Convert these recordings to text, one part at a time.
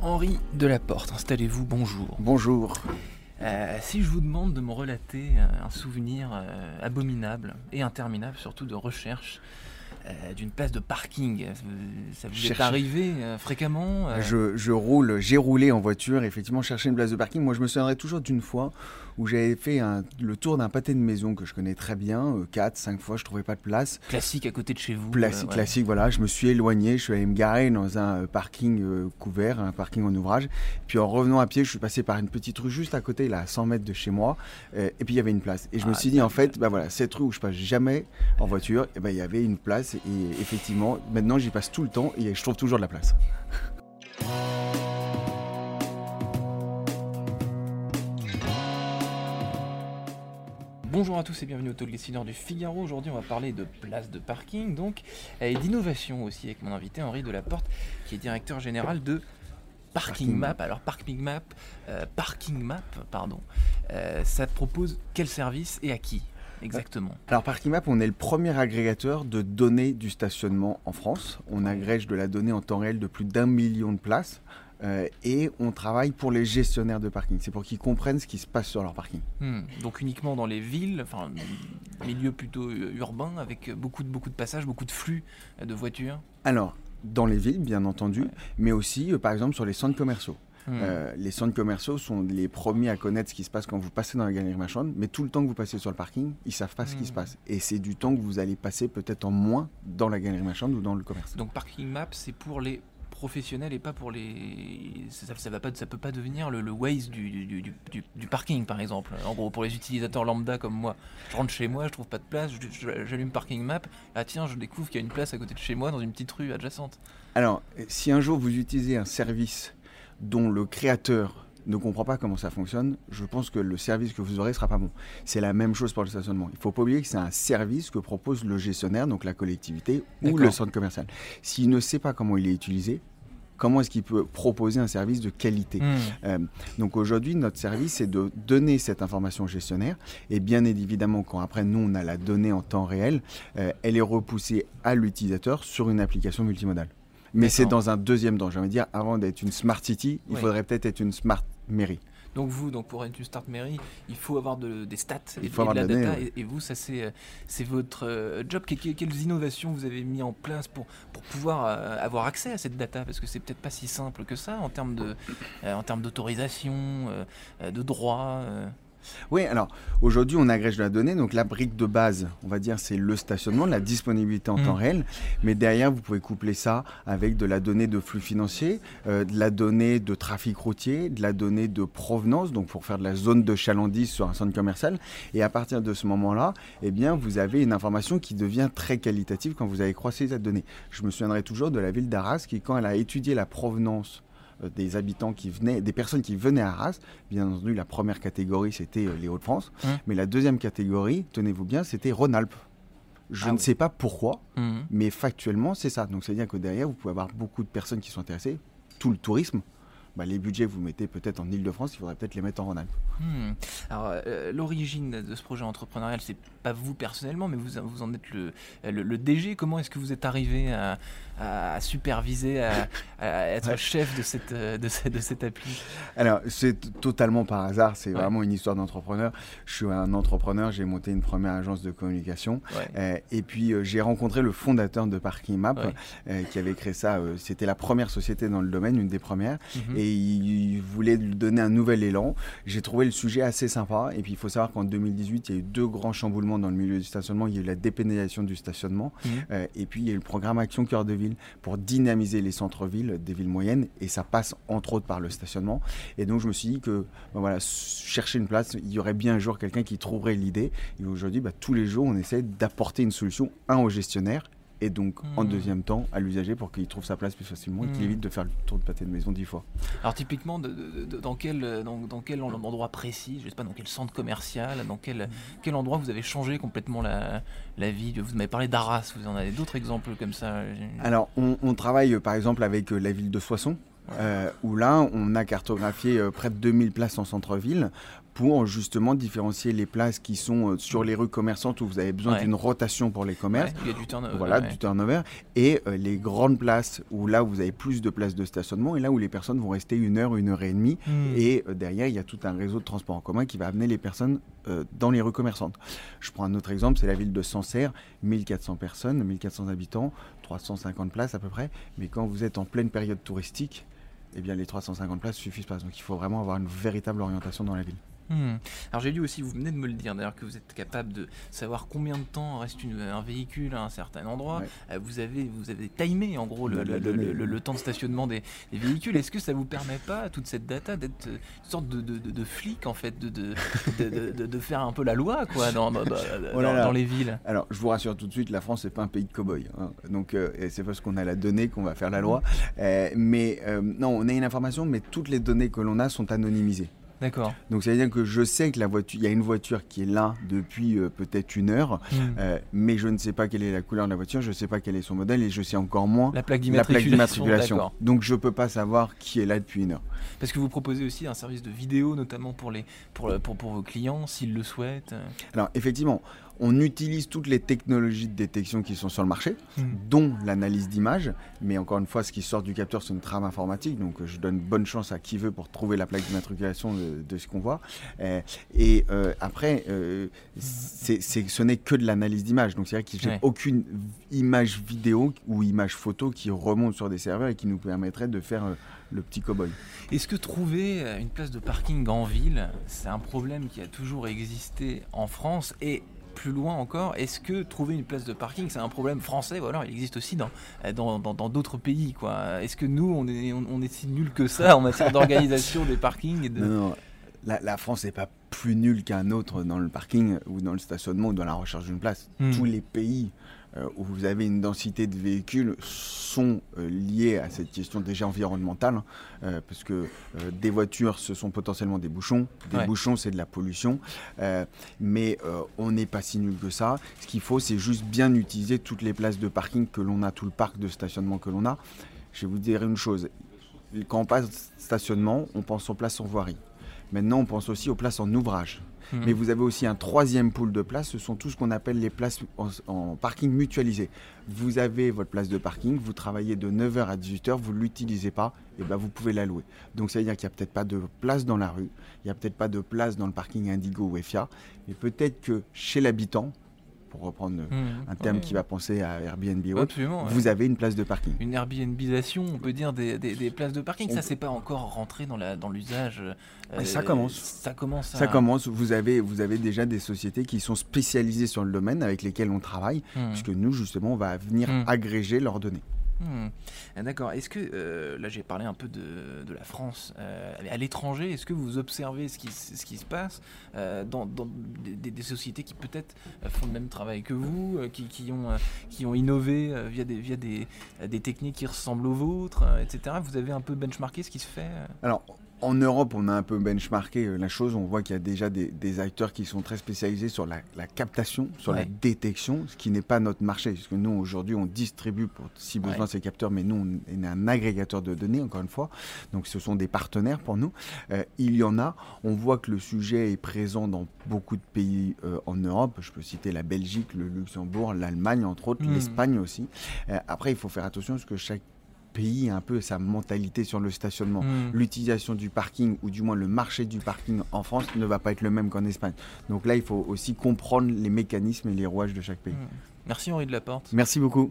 Henri Delaporte, installez-vous, bonjour. Bonjour. Euh, si je vous demande de me relater euh, un souvenir euh, abominable et interminable, surtout de recherche, euh, d'une place de parking, ça vous est arrivé euh, fréquemment euh, Je, je roule, j'ai roulé en voiture, effectivement, chercher une place de parking. Moi, je me souviendrai toujours d'une fois où j'avais fait un- le tour d'un pâté de maison que je connais très bien, 4, 5 fois, je trouvais pas de place. Classique à côté de chez vous. Classique, ouais. classique, voilà. Je me suis éloigné, je suis allé me garer dans un parking couvert, un parking en ouvrage. Puis en revenant à pied, je suis passé par une petite rue juste à côté, là, à 100 mètres de chez moi. et puis il y avait une place. Et je me Ah, suis dit, en fait, bah voilà, cette rue où je passe jamais en voiture, et ben il y avait une place. Et effectivement, maintenant j'y passe tout le temps et je trouve toujours de la place. Bonjour à tous et bienvenue au Talk Dessineur du Figaro. Aujourd'hui, on va parler de place de parking, donc, et d'innovation aussi avec mon invité Henri Delaporte, qui est directeur général de Parking Parking Map. Alors, Parking Map, euh, Parking Map, pardon, euh, ça propose quel service et à qui? Exactement Alors Parkimap, on est le premier agrégateur de données du stationnement en France. On agrège de la donnée en temps réel de plus d'un million de places. euh, et on travaille pour les gestionnaires de parking. C'est pour qu'ils comprennent ce qui se passe sur leur parking. Hmm, Donc uniquement dans les villes, enfin milieu plutôt euh, urbain, avec beaucoup de beaucoup de passages, beaucoup de flux euh, de voitures. Alors, dans les villes, bien entendu, Ouais. mais aussi, euh, par exemple, sur les centres commerciaux. Hmm. Euh, les centres commerciaux sont les premiers à connaître ce qui se passe quand vous passez dans la galerie marchande, mais tout le temps que vous passez sur le parking, ils savent pas ce qui Hmm. se passe. Et c'est du temps que vous allez passer peut-être en moins dans la galerie marchande ou dans le commerce. Donc Parking Map, c'est pour les professionnels et pas pour les. Ça, ça va pas, ça peut pas devenir le, le Waze du, du, du- parking, par exemple. En gros, pour les utilisateurs lambda comme moi, je rentre chez moi, je trouve pas de place, j'allume Parking Map. Ah tiens, je découvre qu'il y a une place à côté de chez moi dans une petite rue adjacente. Alors, si un jour vous utilisez un service dont le créateur ne comprend pas comment ça fonctionne, je pense que le service que vous aurez sera pas bon. C'est la même chose pour le stationnement. Il faut pas oublier que c'est un service que propose le gestionnaire, donc la collectivité ou le centre commercial. S'il ne sait pas comment il est utilisé, comment est-ce qu'il peut proposer un service de qualité? Hmm. Euh, donc aujourd'hui, notre service, c'est de donner cette information au gestionnaire. Et bien évidemment, quand après, nous, on a la donnée en temps réel, euh, elle est repoussée à l'utilisateur sur une application multimodale. Mais c'est dans un deuxième temps. J'ai envie de dire, avant d'être une smart city, il Oui. faudrait peut-être être une smart mairie. Donc vous, donc pour être une start mairie, il faut avoir de- des stats Il faut et avoir de la data. et, et vous, ça c'est euh, c'est votre euh, job. Que- que- quelles innovations vous avez mis en place pour, pour pouvoir euh, avoir accès à cette data? Parce que c'est peut-être pas si simple que ça en termes de euh, en termes d'autorisation, euh, de droit. Oui, alors aujourd'hui, on agrège de la donnée. Donc la brique de base, on va dire, c'est le stationnement, la disponibilité en Mm. temps réel. Mais derrière, vous pouvez coupler ça avec de la donnée de flux financier, euh, de la donnée de trafic routier, de la donnée de provenance, donc pour faire de la zone de chalandise sur un centre commercial. Et à partir de ce moment-là, eh bien, vous avez une information qui devient très qualitative quand vous avez croisé cette donnée. Je me souviendrai toujours de la ville d'Arras qui, quand elle a étudié la provenance des habitants qui venaient, des personnes qui venaient à Arras. Bien entendu, la première catégorie, c'était euh, les Hauts-de-France. Mmh. Mais la deuxième catégorie, tenez-vous bien, c'était Rhône-Alpes. Je Ah ne oui. sais pas pourquoi, Mhm. mais factuellement, c'est ça. Donc, c'est-à-dire que derrière, vous pouvez avoir beaucoup de personnes qui sont intéressées. Tout le tourisme, bah, les budgets, vous mettez peut-être en Ile-de-France, il faudrait peut-être les mettre en Rhône-Alpes. Hmm. Alors, euh, l'origine de ce projet entrepreneurial, c'est pas vous personnellement, mais vous, vous en êtes le, le, le DG. Comment est-ce que vous êtes arrivé à, à superviser, à, à être Ouais. chef de cette, euh, de cette, de cette appli? Alors, c'est totalement par hasard, c'est Ouais. vraiment une histoire d'entrepreneur. Je suis un entrepreneur, j'ai monté une première agence de communication. Ouais. Euh, et puis euh, j'ai rencontré le fondateur de Parking Map qui avait créé ça. C'était la première société dans le domaine, une des premières. Mhm. Et il, il voulait lui donner un nouvel élan. J'ai trouvé le sujet assez sympa. Et puis il faut savoir qu'en 2018, il y a eu deux grands chamboulements dans le milieu du stationnement. Il y a eu la dépénalisation du stationnement. Mhm. euh, et puis il y a eu le programme Action Cœur de Ville pour dynamiser les centres-villes des villes moyennes. Et ça passe entre autres par le stationnement. Et donc je me suis dit que ben voilà, chercher une place, il y aurait bien un jour quelqu'un qui trouverait l'idée. Et aujourd'hui, bah, tous les jours, on essaie d'apporter une solution, un au gestionnaire et donc en Hmm. deuxième temps à l'usager pour qu'il trouve sa place plus facilement et qu'il Hmm. évite de faire le tour de pâté de maison dix fois. Alors typiquement, de- de- de- dans, quel, euh, dans, dans quel en- endroit précis, je sais pas, dans quel centre commercial, dans quel, quel endroit vous avez changé complètement la, la vie Vous m'avez parlé d'Arras, vous en avez d'autres exemples comme ça Alors, on, on travaille euh, par exemple avec euh, la ville de Soissons, euh, où là, on a cartographié euh, près de 2000 places en centre-ville pour justement différencier les places qui sont euh, sur les rues commerçantes où vous avez besoin Ouais. d'une rotation pour les commerces. Ouais, il y a du turnover. Voilà, ouais. du turnover. Et euh, les grandes places où là, vous avez plus de places de stationnement et là où les personnes vont rester une heure, une heure et demie. Hmm. Et euh, derrière, il y a tout un réseau de transport en commun qui va amener les personnes euh, dans les rues commerçantes. Je prends un autre exemple, c'est la ville de Sancerre, 1400 personnes, 1400 habitants, 350 places à peu près. Mais quand vous êtes en pleine période touristique, eh bien les 350 places suffisent pas. Donc il faut vraiment avoir une véritable orientation dans la ville. Hmm. Alors j'ai lu aussi, vous venez de me le dire d'ailleurs, que vous êtes capable de savoir combien de temps reste une- un véhicule à un certain endroit. Ouais. Euh, Vous avez vous avez timé en gros le, temps de stationnement des, des véhicules. Est-ce que ça vous permet pas, toute cette data, d'être euh, une sorte de, de, de- de flic en fait, de, faire un peu la loi quoi dans, dans, dans- Oh là dans- là. dans les villes? Alors, je vous rassure tout de suite, la France, c'est pas un pays de cow-boys. hein. Donc, euh, c'est parce qu'on a la donnée qu'on va faire la loi. Euh, mais euh, non, on a une information, mais toutes les données que l'on a sont anonymisées. D'accord. Donc, ça veut dire que je sais que la voiture, il y a une voiture qui est là depuis euh, peut-être une heure, Hmm. euh, mais je ne sais pas quelle est la couleur de la voiture, je ne sais pas quel est son modèle et je sais encore moins La plaque la plaque d'immatriculation. Donc, je peux pas savoir qui est là depuis une heure. Parce que vous proposez aussi un service de vidéo, notamment pour, les, pour, pour, pour vos clients, s'ils le souhaitent. Alors, effectivement, on utilise toutes les technologies de détection qui sont sur le marché. Hmm. dont l'analyse d'image. Mais encore une fois, ce qui sort du capteur, c'est une trame informatique. Donc, je donne bonne chance à qui veut pour trouver la plaque d'immatriculation de, de ce qu'on voit. Euh, et euh, après, euh, c'est, ce n'est que de l'analyse d'image. Donc, c'est vrai que j'ai Ouais. aucune image vidéo ou image photo qui remonte sur des serveurs et qui nous permettrait de faire euh, le petit cow-boy. Est-ce que trouver une place de parking en ville, c'est un problème qui a toujours existé en France et plus loin encore, est-ce que trouver une place de parking, c'est un problème français ou alors il existe aussi dans euh, dans dans- dans d'autres pays quoi Est-ce que nous, on est, on, on est si nuls que ça en matière d'organisation des parkings et de... Non, non, la, la France n'est pas plus nulle qu'un autre dans le parking ou dans le stationnement ou dans la recherche d'une place. Hmm. Tous les pays où vous avez une densité de véhicules sont euh, liés à cette question déjà environnementale, hein, euh, parce que euh, des voitures, ce sont potentiellement des bouchons, des Ouais. bouchons, c'est de la pollution, euh, mais euh, on n'est pas si nul que ça. Ce qu'il faut, c'est juste bien utiliser toutes les places de parking que l'on a, tout le parc de stationnement que l'on a. Je vais vous dire une chose, quand on passe stationnement, on pense aux places en voirie. Maintenant, on pense aussi aux places en ouvrage. Hmm. Mais vous avez aussi un troisième pool de places, ce sont tout ce qu'on appelle les places en, en parking mutualisé. Vous avez votre place de parking, vous travaillez de 9h à 18h, vous ne l'utilisez pas, et ben vous pouvez la louer. Donc ça veut dire qu'il n'y a peut-être pas de place dans la rue, il n'y a peut-être pas de place dans le parking Indigo ou EFIA, mais peut-être que chez l'habitant, pour reprendre Hmm. un terme Ouais. qui va penser à Airbnb ou autre, Absolument. ouais. vous avez une place de parking. Une Airbnbisation, on peut dire, des, des- des places de parking. On Ça, c'est pas encore rentré dans la dans l'usage. euh, ça commence. Ça commence. à- Ça commence, vous avez, vous avez déjà des sociétés qui sont spécialisées sur le domaine avec lesquelles on travaille, Hmm. puisque nous, justement, on va venir agréger leurs données. Hmm. Ah, D'accord. Est-ce que, euh, là j'ai parlé un peu de, la France, euh, à l'étranger, est-ce que vous observez ce qui, se passe euh, dans, des, sociétés qui peut-être font le même travail que vous, qui, ont, qui ont innové via, des, via des, des techniques qui ressemblent aux vôtres, etc. Vous avez un peu benchmarké ce qui se fait Alors, en Europe, on a un peu benchmarké euh, la chose. On voit qu'il y a déjà des, des acteurs qui sont très spécialisés sur la, la captation, sur la détection, ce qui n'est pas notre marché. Parce que nous, aujourd'hui, on distribue pour, si besoin Ouais. ces capteurs, mais nous, on est un agrégateur de données, encore une fois. Donc, ce sont des partenaires pour nous. Euh, il y en a. On voit que le sujet est présent dans beaucoup de pays euh, en Europe. Je peux citer la Belgique, le Luxembourg, l'Allemagne, entre autres, Mhm. l'Espagne aussi. Euh, après, il faut faire attention parce que chaque pays un peu sa mentalité sur le stationnement Hmm. l'utilisation du parking, ou du moins le marché du parking en France, ne va pas être le même qu'en Espagne. Donc là, il faut aussi comprendre les mécanismes et les rouages de chaque pays. Hmm. Merci Henri de la Porte. Merci beaucoup.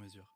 mesure.